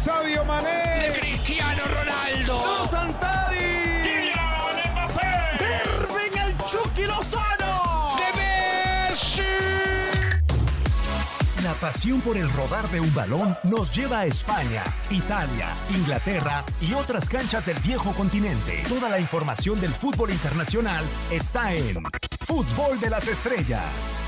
Sabio Mané. Cristiano Ronaldo. Santari. Kylian Mbappé. Irving el Chucky Lozano. De Messi. La pasión por el rodar de un balón nos lleva a España, Italia, Inglaterra y otras canchas del viejo continente. Toda la información del fútbol internacional está en Fútbol de las Estrellas.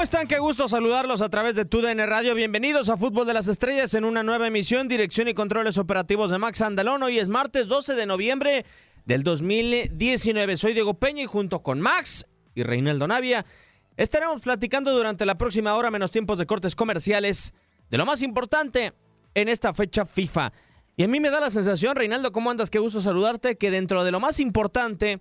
¿Cómo están? Qué gusto saludarlos a través de TUDN Radio. Bienvenidos a Fútbol de las Estrellas en una nueva emisión, dirección y controles operativos de Max Andalón. Hoy es martes 12 de noviembre del 2019. Soy Diego Peña y junto con Max y Reinaldo Navia estaremos platicando durante la próxima hora menos tiempos de cortes comerciales de lo más importante en esta fecha FIFA. Y a mí me da la sensación, Reinaldo, ¿cómo andas? Qué gusto saludarte, que dentro de lo más importante,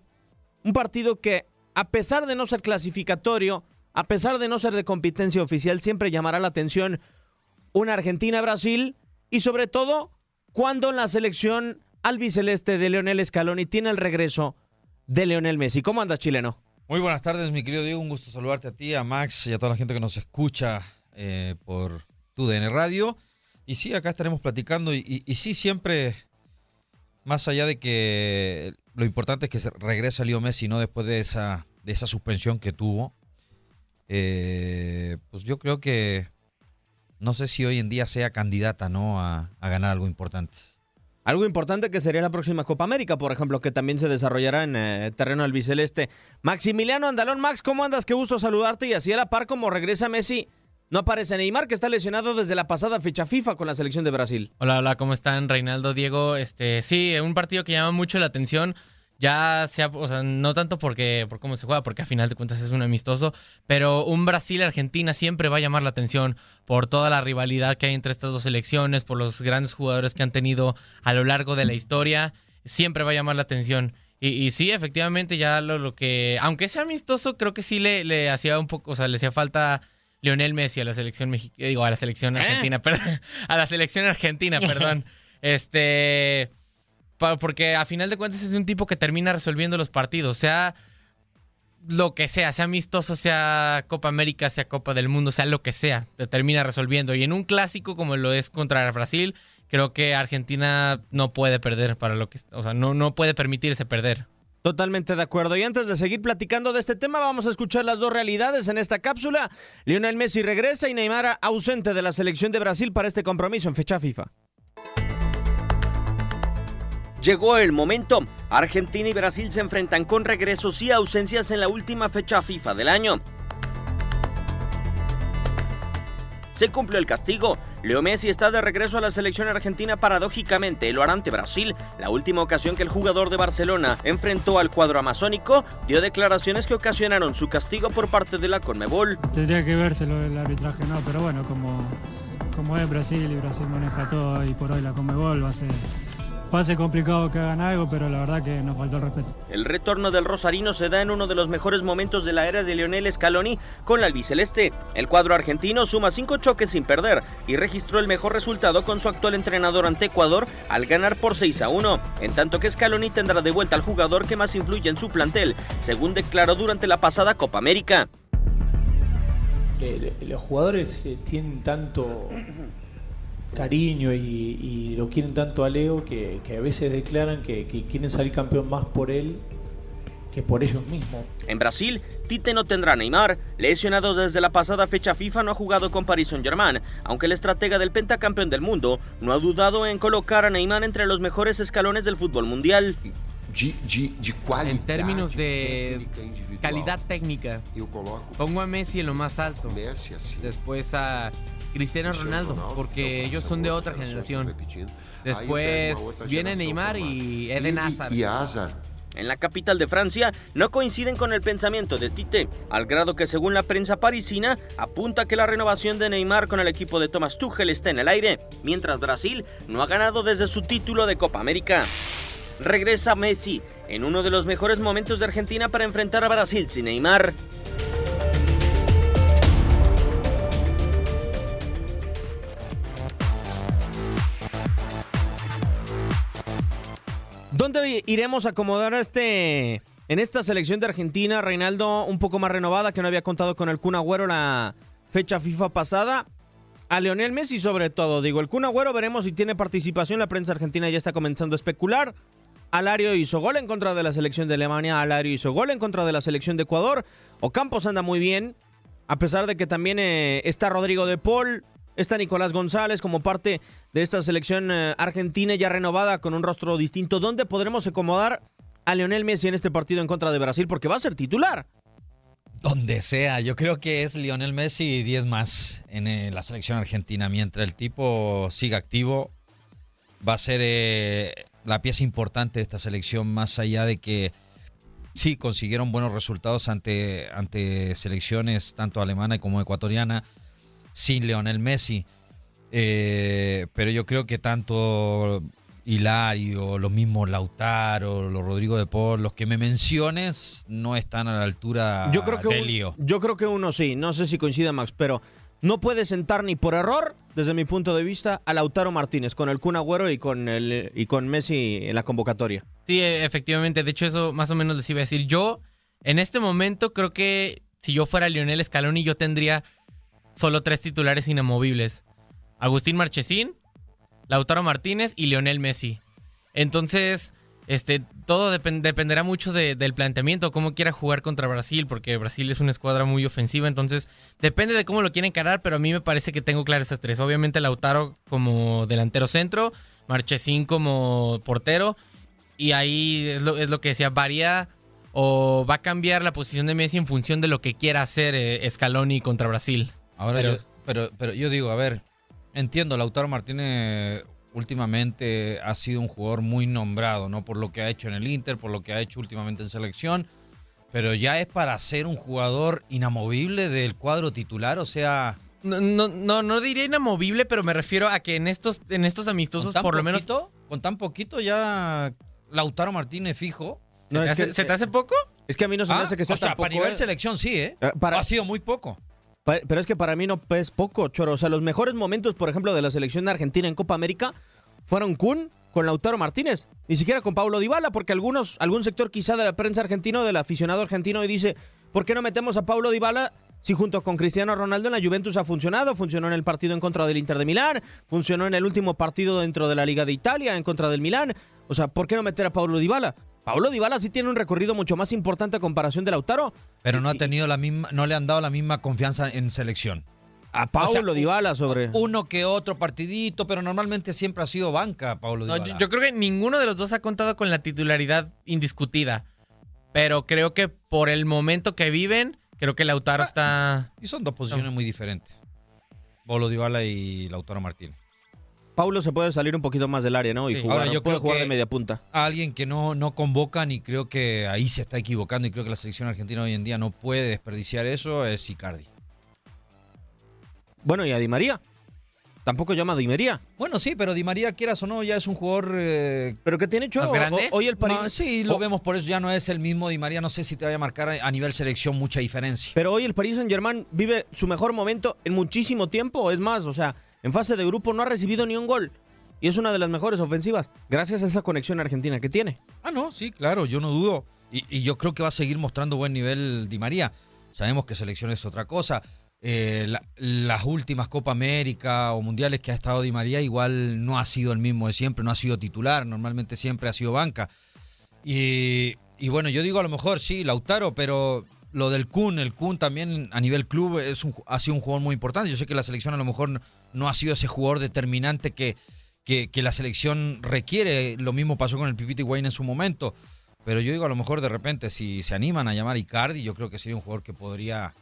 un partido que a pesar de no ser clasificatorio, a pesar de no ser de competencia oficial, siempre llamará la atención una Argentina-Brasil y sobre todo cuando la selección albiceleste de Leonel Scaloni tiene el regreso de Leonel Messi. ¿Cómo andas, chileno? Muy buenas tardes, mi querido Diego. Un gusto saludarte a ti, a Max y a toda la gente que nos escucha eh, por tu DN Radio. Y sí, acá estaremos platicando. Y, sí, siempre, más allá de que lo importante es que se regrese Leo Messi, ¿no? Después de esa, de esa suspensión que tuvo. Eh, pues yo creo que no sé si hoy en día sea candidata, ¿no? A, a ganar algo importante. Algo importante que sería la próxima Copa América, por ejemplo, que también se desarrollará en eh, terreno albiceleste. Maximiliano Andalón, Max, ¿cómo andas? Qué gusto saludarte. Y así a la par como regresa Messi, no aparece Neymar, que está lesionado desde la pasada fecha FIFA con la selección de Brasil. Hola, hola, ¿cómo están? Reinaldo, Diego. Este, sí, un partido que llama mucho la atención. Ya sea, o sea, no tanto porque por cómo se juega, porque a final de cuentas es un amistoso, pero un Brasil-Argentina siempre va a llamar la atención por toda la rivalidad que hay entre estas dos selecciones, por los grandes jugadores que han tenido a lo largo de la historia, siempre va a llamar la atención. Y, y sí, efectivamente, ya lo, lo que, aunque sea amistoso, creo que sí le, le hacía un poco, o sea, le hacía falta Lionel Messi a la selección mexicana, digo, a la selección argentina, perdón, a la selección argentina, perdón. Este, porque a final de cuentas es un tipo que termina resolviendo los partidos, sea lo que sea, sea amistoso, sea Copa América, sea Copa del Mundo, sea lo que sea, te termina resolviendo. Y en un clásico como lo es contra Brasil, creo que Argentina no puede perder para lo que, o sea, no, no puede permitirse perder. Totalmente de acuerdo. Y antes de seguir platicando de este tema, vamos a escuchar las dos realidades en esta cápsula. Lionel Messi regresa y Neymar ausente de la selección de Brasil para este compromiso en fecha FIFA. Llegó el momento. Argentina y Brasil se enfrentan con regresos y ausencias en la última fecha FIFA del año. Se cumplió el castigo. Leo Messi está de regreso a la selección argentina paradójicamente. Lo hará ante Brasil. La última ocasión que el jugador de Barcelona enfrentó al cuadro amazónico dio declaraciones que ocasionaron su castigo por parte de la Conmebol. Tendría que vérselo el arbitraje, no, pero bueno, como, como es Brasil y Brasil maneja todo y por hoy la Comebol va a ser, ser complicado que hagan algo, pero la verdad que nos faltó el respeto. El retorno del Rosarino se da en uno de los mejores momentos de la era de Lionel Scaloni con la albiceleste. El cuadro argentino suma cinco choques sin perder y registró el mejor resultado con su actual entrenador ante Ecuador al ganar por 6 a 1, en tanto que Scaloni tendrá de vuelta al jugador que más influye en su plantel, según declaró durante la pasada Copa América. le- los jugadores eh, tienen tanto cariño y, y lo quieren tanto a Leo que, que a veces declaran que, que quieren salir campeón más por él que por ellos mismos. En Brasil, Tite no tendrá a Neymar, lesionado desde la pasada fecha FIFA no ha jugado con Paris Saint-Germain, aunque el estratega del pentacampeón del mundo no ha dudado en colocar a Neymar entre los mejores escalones del fútbol mundial. En términos de calidad técnica, pongo a Messi en lo más alto. Después a Cristiano Ronaldo, porque ellos son de otra generación. Después viene Neymar y Eden Hazard. En la capital de Francia no coinciden con el pensamiento de Tite, al grado que según la prensa parisina apunta que la renovación de Neymar con el equipo de Thomas Tuchel está en el aire, mientras Brasil no ha ganado desde su título de Copa América. Regresa Messi en uno de los mejores momentos de Argentina para enfrentar a Brasil sin Neymar. ¿Dónde iremos a acomodar a este en esta selección de Argentina, Reinaldo, un poco más renovada, que no había contado con el Kun Agüero la fecha FIFA pasada? A Leonel Messi sobre todo, digo, el Kun Agüero veremos si tiene participación, la prensa argentina ya está comenzando a especular. Alario hizo gol en contra de la selección de Alemania, Alario hizo gol en contra de la selección de Ecuador. Ocampos anda muy bien, a pesar de que también eh, está Rodrigo de Paul, está Nicolás González como parte de esta selección eh, argentina ya renovada con un rostro distinto. ¿Dónde podremos acomodar a Lionel Messi en este partido en contra de Brasil? Porque va a ser titular. Donde sea, yo creo que es Lionel Messi y 10 más en eh, la selección argentina. Mientras el tipo siga activo, va a ser eh, la pieza importante de esta selección, más allá de que sí consiguieron buenos resultados ante, ante selecciones tanto alemana como ecuatoriana sin Lionel Messi. Eh, pero yo creo que tanto Hilario, los mismos Lautaro, los Rodrigo de Paul, los que me menciones, no están a la altura yo creo que de un- lío. yo creo que uno sí, no sé si coincide Max, pero no puede sentar ni por error, desde mi punto de vista, a Lautaro Martínez con el Kun Agüero y con, el, y con Messi en la convocatoria. Sí, e- efectivamente. De hecho, eso más o menos les iba a decir. Yo, en este momento, creo que si yo fuera Lionel Scaloni, yo tendría solo tres titulares inamovibles. Agustín Marchesín, Lautaro Martínez y Lionel Messi. Entonces, este, todo depen- dependerá mucho de- del planteamiento, cómo quiera jugar contra Brasil, porque Brasil es una escuadra muy ofensiva, entonces depende de cómo lo quieren encarar, pero a mí me parece que tengo claras esas tres. Obviamente Lautaro como delantero centro, Marchesín como portero, y ahí es lo, es lo que decía, varía o va a cambiar la posición de Messi en función de lo que quiera hacer eh, Scaloni contra Brasil. Ahora Pero- yo, pero, pero yo digo, a ver, entiendo, Lautaro Martínez últimamente ha sido un jugador muy nombrado, ¿no? Por lo que ha hecho en el Inter, por lo que ha hecho últimamente en selección, pero ya es para ser un jugador inamovible del cuadro titular, o sea, No, no, no, no diría inamovible, pero me refiero a que en estos, en estos amistosos, por lo menos. poquito, con tan poquito ya Lautaro Martínez fijo. No, ¿Se, te hace, que, se te hace poco? es que a mí no se me Ah, hace que sea o sea, para nivel eh. selección sí, ¿eh? Eh, para- Ha sido muy poco. Pero es que para mí no es poco, Choro. O sea, los mejores momentos, por ejemplo, de la selección de Argentina en Copa América fueron Kun con Lautaro Martínez. Ni siquiera con Paulo Dybala, porque algunos, algún sector quizá de la prensa argentina o del aficionado argentino y dice, ¿por qué no metemos a Paulo Dybala si junto con Cristiano Ronaldo en la Juventus ha funcionado? Funcionó en el partido en contra del Inter de Milán, funcionó en el último partido dentro de la Liga de Italia en contra del Milán. O sea, ¿por qué no meter a Paulo Dybala? Paulo Dybala sí tiene un recorrido mucho más importante a comparación de Lautaro. Pero no ha tenido la misma, no le han dado la misma confianza en selección. A Paulo O sea, Dybala sobre... Uno que otro partidito, pero normalmente siempre ha sido banca, Pablo No, Dybala. yo, yo creo que ninguno de los dos ha contado con la titularidad indiscutida. Pero creo que por el momento que viven, creo que Lautaro está. Y son dos posiciones muy diferentes. Pablo Dybala y Lautaro Martínez. Paulo se puede salir un poquito más del área, ¿no? Y Sí. jugar, Ahora, yo puede creo jugar que- de media punta. A alguien que no, no convocan y creo que ahí se está equivocando y creo que la selección argentina hoy en día no puede desperdiciar eso es Icardi. Bueno, y a Di María. Tampoco llama a Di María. Bueno, sí, pero Di María, quieras o no, ya es un jugador... eh, ¿Pero qué tiene hecho? ¿Más grande? Hoy el París... no, sí, lo vemos por eso, ya no es el mismo Di María. No sé si te vaya a marcar a, nivel selección mucha diferencia. Pero hoy el Paris Saint Germain vive su mejor momento en muchísimo tiempo. Es más, o sea, en fase de grupo no ha recibido ni un gol. Y es una de las mejores ofensivas. Gracias a esa conexión argentina que tiene. Ah, no, sí, claro, yo no dudo. Y, yo creo que va a seguir mostrando buen nivel Di María. Sabemos que selección es otra cosa. Eh, la- las últimas Copa América o mundiales que ha estado Di María igual no ha sido el mismo de siempre, no ha sido titular, normalmente siempre ha sido banca. Y bueno, yo digo a lo mejor sí, Lautaro, pero lo del Kun, el Kun también a nivel club es un, ha sido un jugador muy importante. Yo sé que la selección a lo mejor no, no ha sido ese jugador determinante que, que, que la selección requiere. Lo mismo pasó con el Pipiti Wayne en su momento. Pero yo digo, a lo mejor de repente, si se animan a llamar a Icardi, yo creo que sería un jugador que podría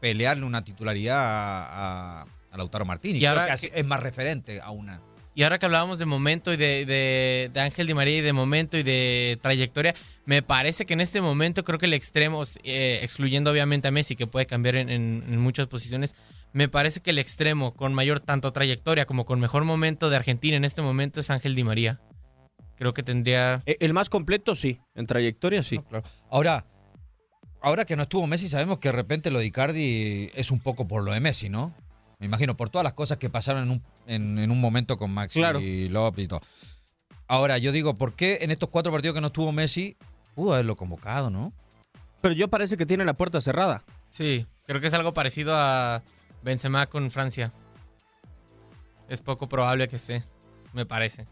pelearle una titularidad a, a- a Lautaro Martínez. Y Creo ahora que- es más referente a una. Y ahora que hablábamos de momento y de, de- de Ángel Di María y de momento y de trayectoria, me parece que en este momento creo que el extremo, eh, excluyendo obviamente a Messi, que puede cambiar en, en- en muchas posiciones, me parece que el extremo con mayor tanto trayectoria como con mejor momento de Argentina en este momento es Ángel Di María. Creo que tendría... E- El más completo, sí. En trayectoria, sí. No, claro. Ahora, ahora que no estuvo Messi, sabemos que de repente lo de Icardi es un poco por lo de Messi, ¿no? Me imagino, por todas las cosas que pasaron en un, en, en un momento con Maxi Claro. y López y todo. Ahora, yo digo, ¿por qué en estos cuatro partidos que no estuvo Messi, pudo haberlo convocado, no? Pero yo parece que tiene la puerta cerrada. Sí, creo que es algo parecido a Benzema con Francia. Es poco probable que esté, me parece.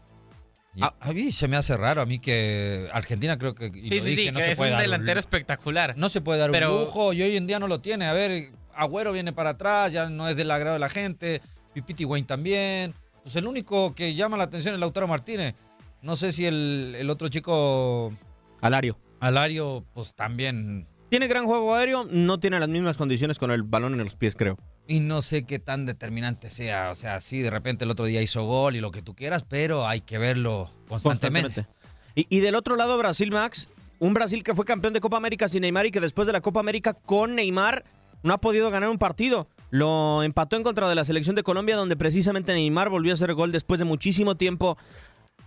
A, a mí se me hace raro, a mí que Argentina creo que... y Sí, lo sí, dije, sí, no que se es puede un delantero espectacular. No se puede dar Pero- un lujo y hoy en día no lo tiene. A ver, Agüero viene para atrás, ya no es del agrado de la gente. Pipiti Wayne también. Pues el único que llama la atención es Lautaro Martínez. No sé si el, el otro chico, Alario. Alario, pues también. Tiene gran juego aéreo, no tiene las mismas condiciones con el balón en los pies, creo. Y no sé qué tan determinante sea. O sea, sí, de repente el otro día hizo gol y lo que tú quieras, pero hay que verlo constantemente. Constantemente. Y, y del otro lado, Brasil, Max. Un Brasil que fue campeón de Copa América sin Neymar y que después de la Copa América con Neymar no ha podido ganar un partido. Lo empató en contra de la selección de Colombia, donde precisamente Neymar volvió a hacer gol después de muchísimo tiempo.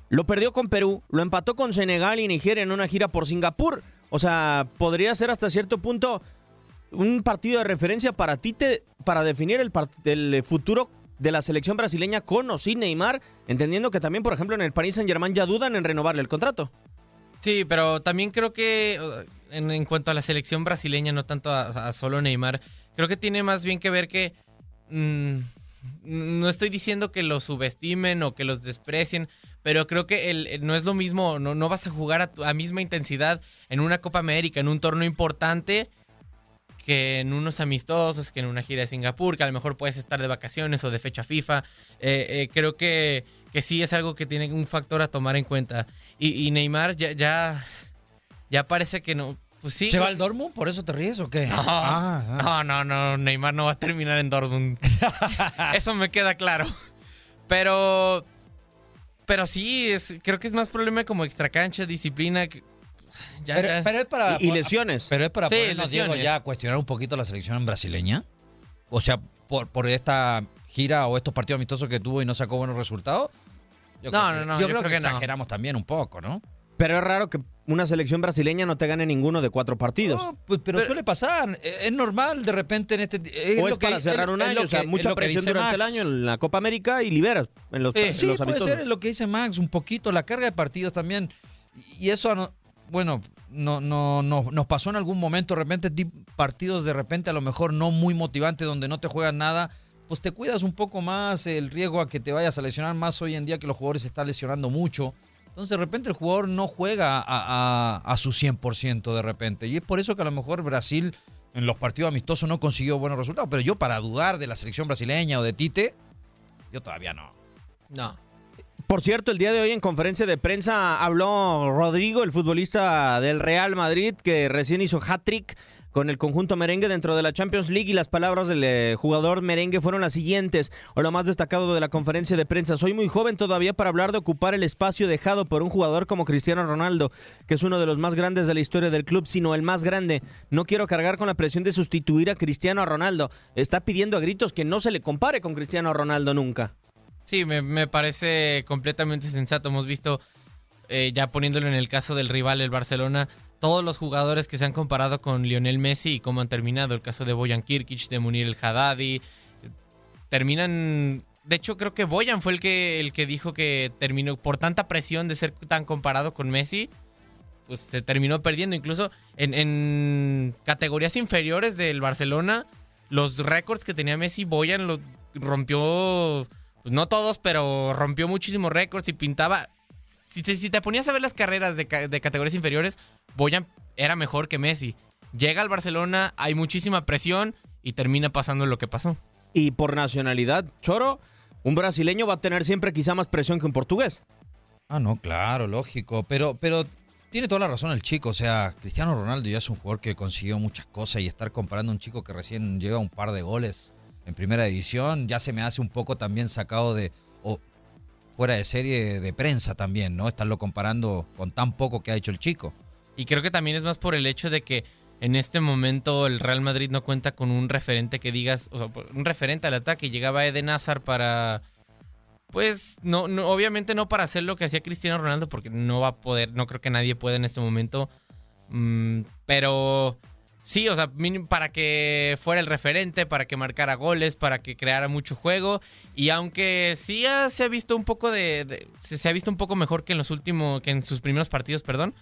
Lo perdió con Perú, lo empató con Senegal y Nigeria en una gira por Singapur. O sea, podría ser hasta cierto punto un partido de referencia para ti te- para definir el, futuro de la selección brasileña con o sin Neymar, entendiendo que también, por ejemplo, en el Paris Saint-Germain ya dudan en renovarle el contrato. Sí, pero también creo que en, cuanto a la selección brasileña, no tanto a, solo Neymar, creo que tiene más bien que ver que mm, no estoy diciendo que los subestimen o que los desprecien, pero creo que el, no es lo mismo, no, no vas a jugar a, tu- misma intensidad en una Copa América, en un torneo importante, que en unos amistosos, que en una gira de Singapur, que a lo mejor puedes estar de vacaciones o de fecha FIFA. Eh, eh, creo que, que sí es algo que tiene un factor a tomar en cuenta. Y, y Neymar ya, ya, ya parece que no. Pues sí. ¿Se va al Dortmund? ¿Por eso te ríes o qué? No, Ah, ah. no, no, no, Neymar no va a terminar en Dortmund. Eso me queda claro. Pero, pero sí, es, creo que es más problema como extracancha, disciplina. que- Ya, Pero, ya. pero es para. Y, y lesiones. Pero es para Sí, ponernos, Diego, ya a cuestionar un poquito la selección brasileña. O sea, por, por esta gira o estos partidos amistosos que tuvo y no sacó buenos resultados. Yo No, creo que- no, no, Yo, yo creo, creo que, que no. exageramos también un poco, ¿no? Pero es raro que una selección brasileña no te gane ninguno de cuatro partidos. No, pues, pero, Pero- suele pasar. Es es normal de repente en este. Es o lo es que- cerrar un año, o sea, mucha presión durante Max. el año en la Copa América y liberas en los, en Sí, los puede ser lo que dice Max, un poquito, la carga de partidos también. Y eso, no- bueno, no, no, no, nos pasó en algún momento, de repente, ti- partidos de repente a lo mejor no muy motivantes, donde no te juegan nada, pues te cuidas un poco más el riesgo a que te vayas a lesionar más hoy en día que los jugadores se están lesionando mucho. Entonces, de repente, el jugador no juega a, a- a su 100% de repente. Y es por eso que a lo mejor Brasil en los partidos amistosos no consiguió buenos resultados. Pero yo, para dudar de la selección brasileña o de Tite, yo todavía no. No. Por cierto, el día de hoy en conferencia de prensa habló Rodrigo, el futbolista del Real Madrid, que recién hizo hat-trick con el conjunto merengue dentro de la Champions League y las palabras del eh, jugador merengue fueron las siguientes, o lo más destacado de la conferencia de prensa. Soy muy joven todavía para hablar de ocupar el espacio dejado por un jugador como Cristiano Ronaldo, que es uno de los más grandes de la historia del club, sino el más grande. No quiero cargar con la presión de sustituir a Cristiano Ronaldo. Está pidiendo a gritos que no se le compare con Cristiano Ronaldo nunca. Sí, me, parece completamente sensato. Hemos visto, eh, ya poniéndolo en el caso del rival, el Barcelona, todos los jugadores que se han comparado con Lionel Messi y cómo han terminado. El caso de Boyan Kirkic, de Munir el Haddadi. eh, Terminan. De hecho, creo que Boyan fue el que, el que dijo que terminó por tanta presión de ser tan comparado con Messi. Pues se terminó perdiendo. Incluso en, en categorías inferiores del Barcelona, los récords que tenía Messi, Boyan los rompió. Pues no todos, pero rompió muchísimos récords y pintaba. Si te, si te ponías a ver las carreras de, de categorías inferiores, Boyan era mejor que Messi. Llega al Barcelona, hay muchísima presión y termina pasando lo que pasó. Y por nacionalidad, Choro, un brasileño va a tener siempre quizá más presión que un portugués. Ah, no, claro, lógico. Pero, pero tiene toda la razón el chico. O sea, Cristiano Ronaldo ya es un jugador que consiguió muchas cosas y estar comparando a un chico que recién lleva un par de goles en primera división ya se me hace un poco también sacado de. Fuera de serie de prensa también, ¿no? Estarlo comparando con tan poco que ha hecho el chico. Y creo que también es más por el hecho de que en este momento el Real Madrid no cuenta con un referente que digas, o sea, un referente al ataque. Llegaba Eden Hazard para, pues, no, no, obviamente no para hacer lo que hacía Cristiano Ronaldo, porque no va a poder, no creo que nadie pueda en este momento. Mm, pero Sí, o sea, para que fuera el referente, para que marcara goles, para que creara mucho juego. Y aunque sí se ha visto un poco de, se, ha visto un poco mejor que en los últimos, que en sus primeros partidos, perdón,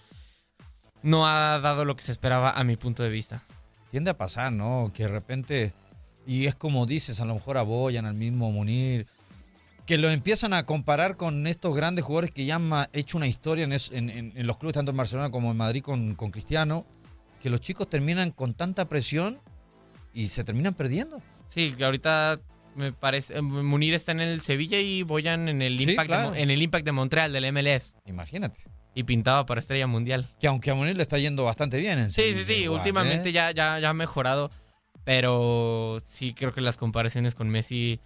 no ha dado lo que se esperaba a mi punto de vista. Tiende a pasar, ¿no? Que de repente, y es como dices, a lo mejor a Boyan, al mismo Munir, que lo empiezan a comparar con estos grandes jugadores que ya han hecho una historia en, los clubes, tanto en Barcelona como en Madrid con Cristiano, que los chicos terminan con tanta presión y se terminan perdiendo. Sí, que ahorita me parece, eh, Munir está en el Sevilla y Boyan en el Sí, Impact, de claro. En el Impact de Montreal del MLS Imagínate. y pintaba para estrella mundial. Que aunque a Munir le está yendo bastante bien en Sí, sí, Sevilla sí, últimamente ¿eh? ya, ya, ya ha mejorado, pero sí creo que las comparaciones con Messi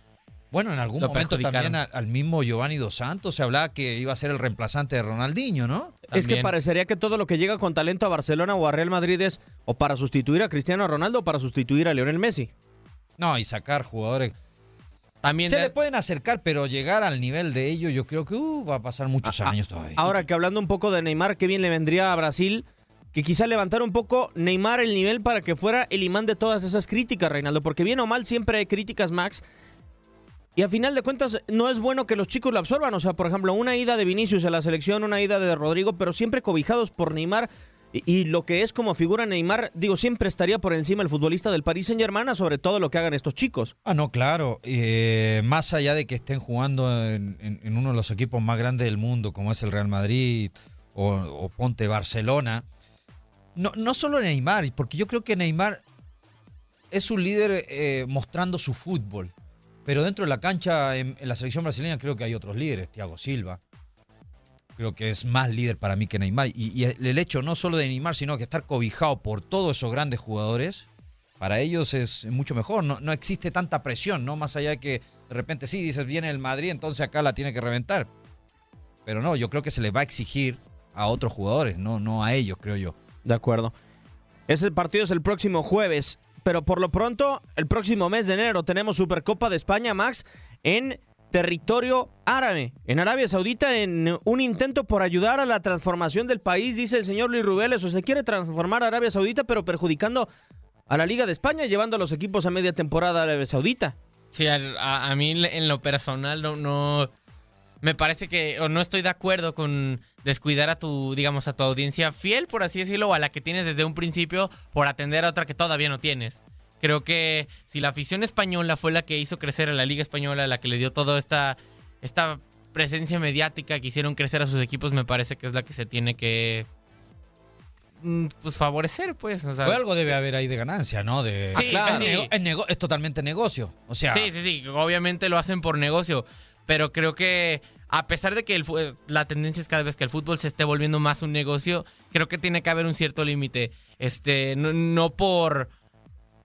Bueno, en algún lo momento también al, al mismo Giovanni Dos Santos se hablaba que iba a ser el reemplazante de Ronaldinho, ¿no? Es que parecería que todo lo que llega con talento a Barcelona o a Real Madrid es o para sustituir a Cristiano Ronaldo o para sustituir a Lionel Messi. No, y sacar jugadores. también Se de- le pueden acercar, pero llegar al nivel de ellos, yo creo que uh, va a pasar muchos Ah, años todavía. Ahora que hablando un poco de Neymar, qué bien le vendría a Brasil que quizá levantara un poco Neymar el nivel para que fuera el imán de todas esas críticas, Reinaldo, porque bien o mal siempre hay críticas, Max. Y a final de cuentas no es bueno que los chicos lo absorban, o sea, por ejemplo, una ida de Vinicius a la selección, una ida de Rodrigo, pero siempre cobijados por Neymar. Y, lo que es como figura Neymar, digo, siempre estaría por encima el futbolista del Paris Saint-Germain, sobre todo lo que hagan estos chicos. Ah, no, claro. Eh, más allá de que estén jugando en, uno de los equipos más grandes del mundo, como es el Real Madrid o, o Ponte Barcelona, no, no solo Neymar, porque yo creo que Neymar es un líder eh, mostrando su fútbol. Pero dentro de la cancha, en, la selección brasileña, creo que hay otros líderes. Thiago Silva. Creo que es más líder para mí que Neymar. Y, el hecho no solo de Neymar, sino que estar cobijado por todos esos grandes jugadores, para ellos es mucho mejor. No, no existe tanta presión, ¿no? Más allá de que de repente sí, dices, viene el Madrid, entonces acá la tiene que reventar. Pero no, yo creo que se le va a exigir a otros jugadores, no, no a ellos, creo yo. De acuerdo. Ese partido es el próximo jueves, pero por lo pronto, el próximo mes de enero tenemos Supercopa de España, Max, en territorio árabe, en Arabia Saudita, en un intento por ayudar a la transformación del país, dice el señor Luis Rubeles, o se quiere transformar a Arabia Saudita, pero perjudicando a la Liga de España, llevando a los equipos a media temporada a Arabia Saudita. Sí, a, a mí en lo personal no, no me parece que o no estoy de acuerdo con descuidar a tu, digamos, a tu audiencia fiel, por así decirlo, o a la que tienes desde un principio por atender a otra que todavía no tienes. Creo que si la afición española fue la que hizo crecer a la Liga Española, la que le dio toda esta, esta presencia mediática que hicieron crecer a sus equipos, me parece que es la que se tiene que mm, pues favorecer, pues. O sea, Pues algo debe haber ahí de ganancia, ¿no? De, Sí, es, sí. nego- es nego- es totalmente negocio. O sea, Sí, sí, sí. Obviamente lo hacen por negocio. Pero creo que a pesar de que el fu- la tendencia es cada vez que el fútbol se esté volviendo más un negocio, creo que tiene que haber un cierto límite. Este, no, no por.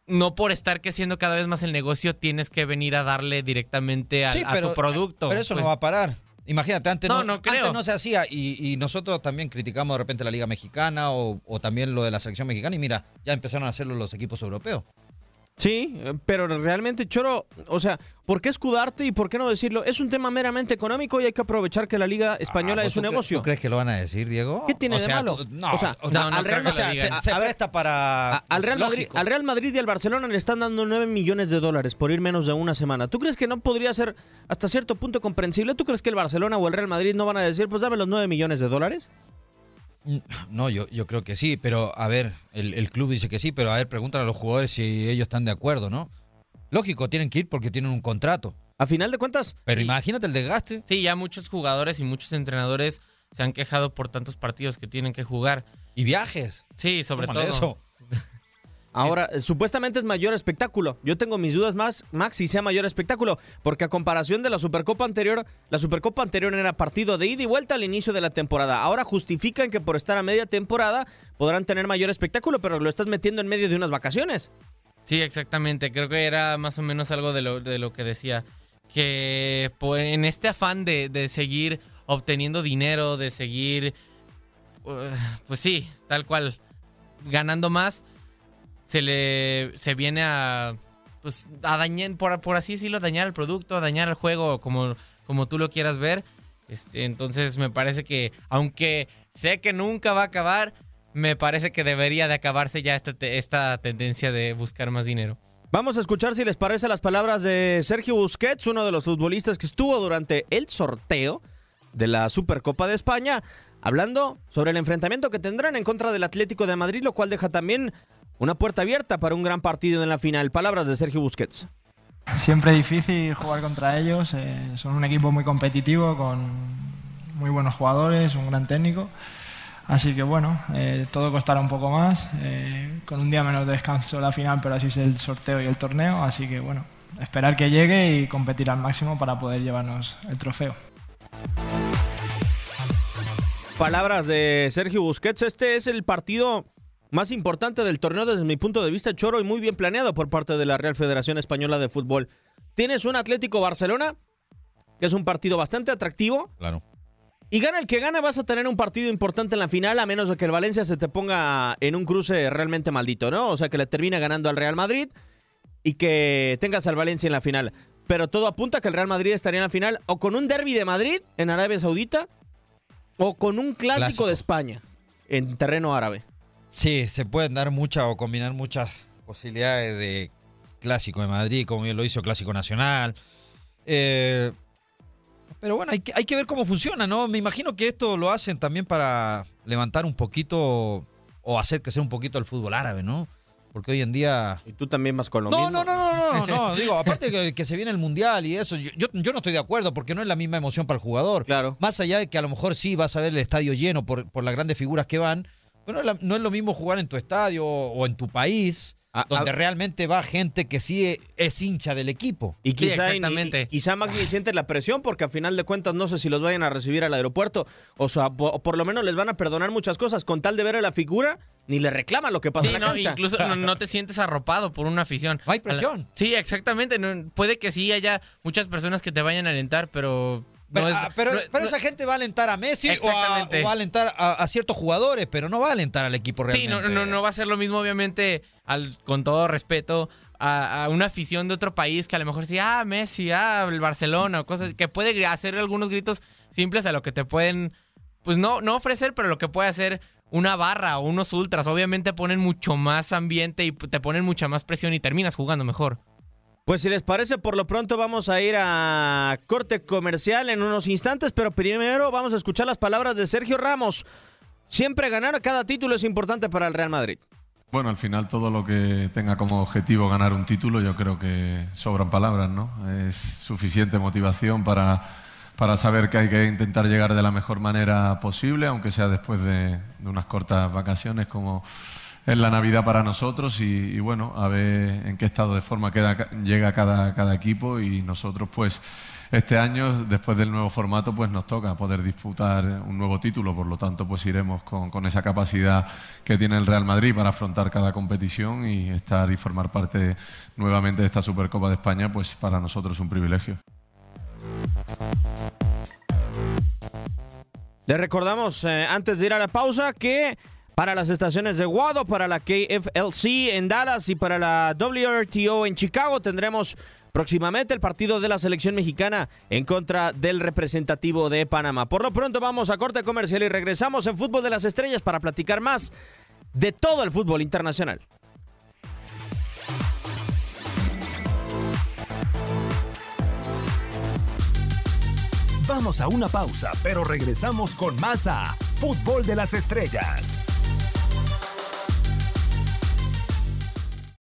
No por estar creciendo cada vez más el negocio, tienes que venir a darle directamente Sí, a tu producto. Pero eso Pues, no va a parar. Imagínate, antes no, No, no creo. antes no se hacía y, y nosotros también criticamos de repente la Liga Mexicana o, o también lo de la selección mexicana y mira, ya empezaron a hacerlo los equipos europeos. Sí, pero realmente, Choro, o sea, ¿por qué escudarte y por qué no decirlo? Es un tema meramente económico y hay que aprovechar que la Liga Española Ah, es un ¿tú cre- negocio. ¿Tú crees que lo van a decir, Diego? ¿Qué tiene O de malo? tú- no, O sea, no, no al creo Real que o sea, lo se, se presta para... A- al, Real Madrid, al Real Madrid y al Barcelona le están dando 9 millones de dólares por ir menos de una semana. ¿Tú crees que no podría ser hasta cierto punto comprensible? ¿Tú crees que el Barcelona o el Real Madrid no van a decir, pues dame los 9 millones de dólares? No, yo, yo creo que sí, pero a ver, el, el club dice que sí, pero a ver, pregúntale a los jugadores si ellos están de acuerdo, ¿no? Lógico, tienen que ir porque tienen un contrato. A final de cuentas, Pero Sí. imagínate el desgaste. Sí, ya muchos jugadores y muchos entrenadores se han quejado por tantos partidos que tienen que jugar. Y viajes. Sí, sobre todo. eso. Ahora eh, supuestamente es mayor espectáculo. Yo tengo mis dudas más, Max, si sea mayor espectáculo, porque a comparación de la Supercopa anterior, la Supercopa anterior era partido de ida y vuelta al inicio de la temporada. Ahora justifican que por estar a media temporada podrán tener mayor espectáculo, pero lo estás metiendo en medio de unas vacaciones. Sí, exactamente. Creo que era más o menos algo de lo, de lo que decía. Que en este afán de, de seguir obteniendo dinero, de seguir, uh, pues sí, tal cual, ganando más, se le se viene a, pues, a dañar, por, por así decirlo, dañar el producto, a dañar el juego, como, como tú lo quieras ver. Este, entonces me parece que, aunque sé que nunca va a acabar, me parece que debería de acabarse ya esta, esta tendencia de buscar más dinero. Vamos a escuchar si les parece las palabras de Sergio Busquets, uno de los futbolistas que estuvo durante el sorteo de la Supercopa de España, hablando sobre el enfrentamiento que tendrán en contra del Atlético de Madrid, lo cual deja también una puerta abierta para un gran partido en la final. Palabras de Sergio Busquets. Siempre difícil jugar contra ellos, eh, son un equipo muy competitivo, con muy buenos jugadores, un gran técnico. Así que bueno, eh, todo costará un poco más, eh, con un día menos de descanso la final, pero así es el sorteo y el torneo. Así que bueno, esperar que llegue y competir al máximo para poder llevarnos el trofeo. Palabras de Sergio Busquets. Este es el partido más importante del torneo desde mi punto de vista, Choro, y muy bien planeado por parte de la Real Federación Española de Fútbol. Tienes un Atlético Barcelona, que es un partido bastante atractivo, Claro. y gana el que gana, vas a tener un partido importante en la final, a menos de que el Valencia se te ponga en un cruce realmente maldito, ¿no? O sea, que le termine ganando al Real Madrid y que tengas al Valencia en la final. Pero todo apunta a que el Real Madrid estaría en la final o con un derby de Madrid en Arabia Saudita o con un clásico, Clásico. de España en terreno árabe. Sí, se pueden dar muchas o combinar muchas posibilidades de clásico de Madrid, como bien lo hizo clásico nacional. Eh, pero bueno, hay que, hay que ver cómo funciona, ¿no? Me imagino que esto lo hacen también para levantar un poquito o hacer crecer un poquito el fútbol árabe, ¿no? Porque hoy en día... Y tú también vas con lo No, mismo. no, no, no, no, no, no, digo, aparte que, que se viene el mundial y eso, yo, yo, yo no estoy de acuerdo porque no es la misma emoción para el jugador. Claro. Más allá de que a lo mejor sí vas a ver el estadio lleno por, por las grandes figuras que van, pero no es, la- no es lo mismo jugar en tu estadio o, en tu país, Ah, donde ah. realmente va gente que sí e- es hincha del equipo. Y Sí, quizá, exactamente. y- y quizá Magni siente la presión porque a final de cuentas no sé si los vayan a recibir al aeropuerto. O sea, po- o por lo menos les van a perdonar muchas cosas. Con tal de ver a la figura, ni le reclaman lo que pasa Sí, en la no, cancha. incluso no, no te sientes arropado por una afición. No hay presión. Sí, exactamente. no- puede que sí haya muchas personas que te vayan a alentar, pero... Pero, no es- ah, pero- no- pero no- esa gente va a alentar a Messi o a, Exactamente. o va a alentar a, a ciertos jugadores, pero no va a alentar al equipo Sí, realmente. no, no, no va a ser lo mismo, obviamente, al, con todo respeto, a, a una afición de otro país que a lo mejor sí, ah, Messi, ah, el Barcelona, o cosas que puede hacer algunos gritos simples a lo que te pueden, pues no, no ofrecer, pero lo que puede hacer una barra o unos ultras. Obviamente ponen mucho más ambiente y te ponen mucha más presión y terminas jugando mejor. Pues si les parece, por lo pronto vamos a ir a corte comercial en unos instantes, pero primero vamos a escuchar las palabras de Sergio Ramos. Siempre ganar cada título es importante para el Real Madrid. Bueno, al final todo lo que tenga como objetivo ganar un título, yo creo que sobran palabras, ¿no? Es suficiente motivación para, para saber que hay que intentar llegar de la mejor manera posible, aunque sea después de, de unas cortas vacaciones como es la Navidad para nosotros y, bueno, a ver en qué estado de forma llega cada, cada equipo y nosotros pues este año, después del nuevo formato, pues nos toca poder disputar un nuevo título, por lo tanto, pues iremos con, con esa capacidad que tiene el Real Madrid para afrontar cada competición y estar y formar parte nuevamente de esta Supercopa de España, pues para nosotros es un privilegio. Les recordamos, eh, antes de ir a la pausa, que para las estaciones de Guado, para la KFLC en Dallas y para la WRTO en Chicago tendremos próximamente el partido de la selección mexicana en contra del representativo de Panamá. Por lo pronto vamos a corte comercial y regresamos en Fútbol de las Estrellas para platicar más de todo el fútbol internacional. Vamos a una pausa, pero regresamos con más a Fútbol de las Estrellas.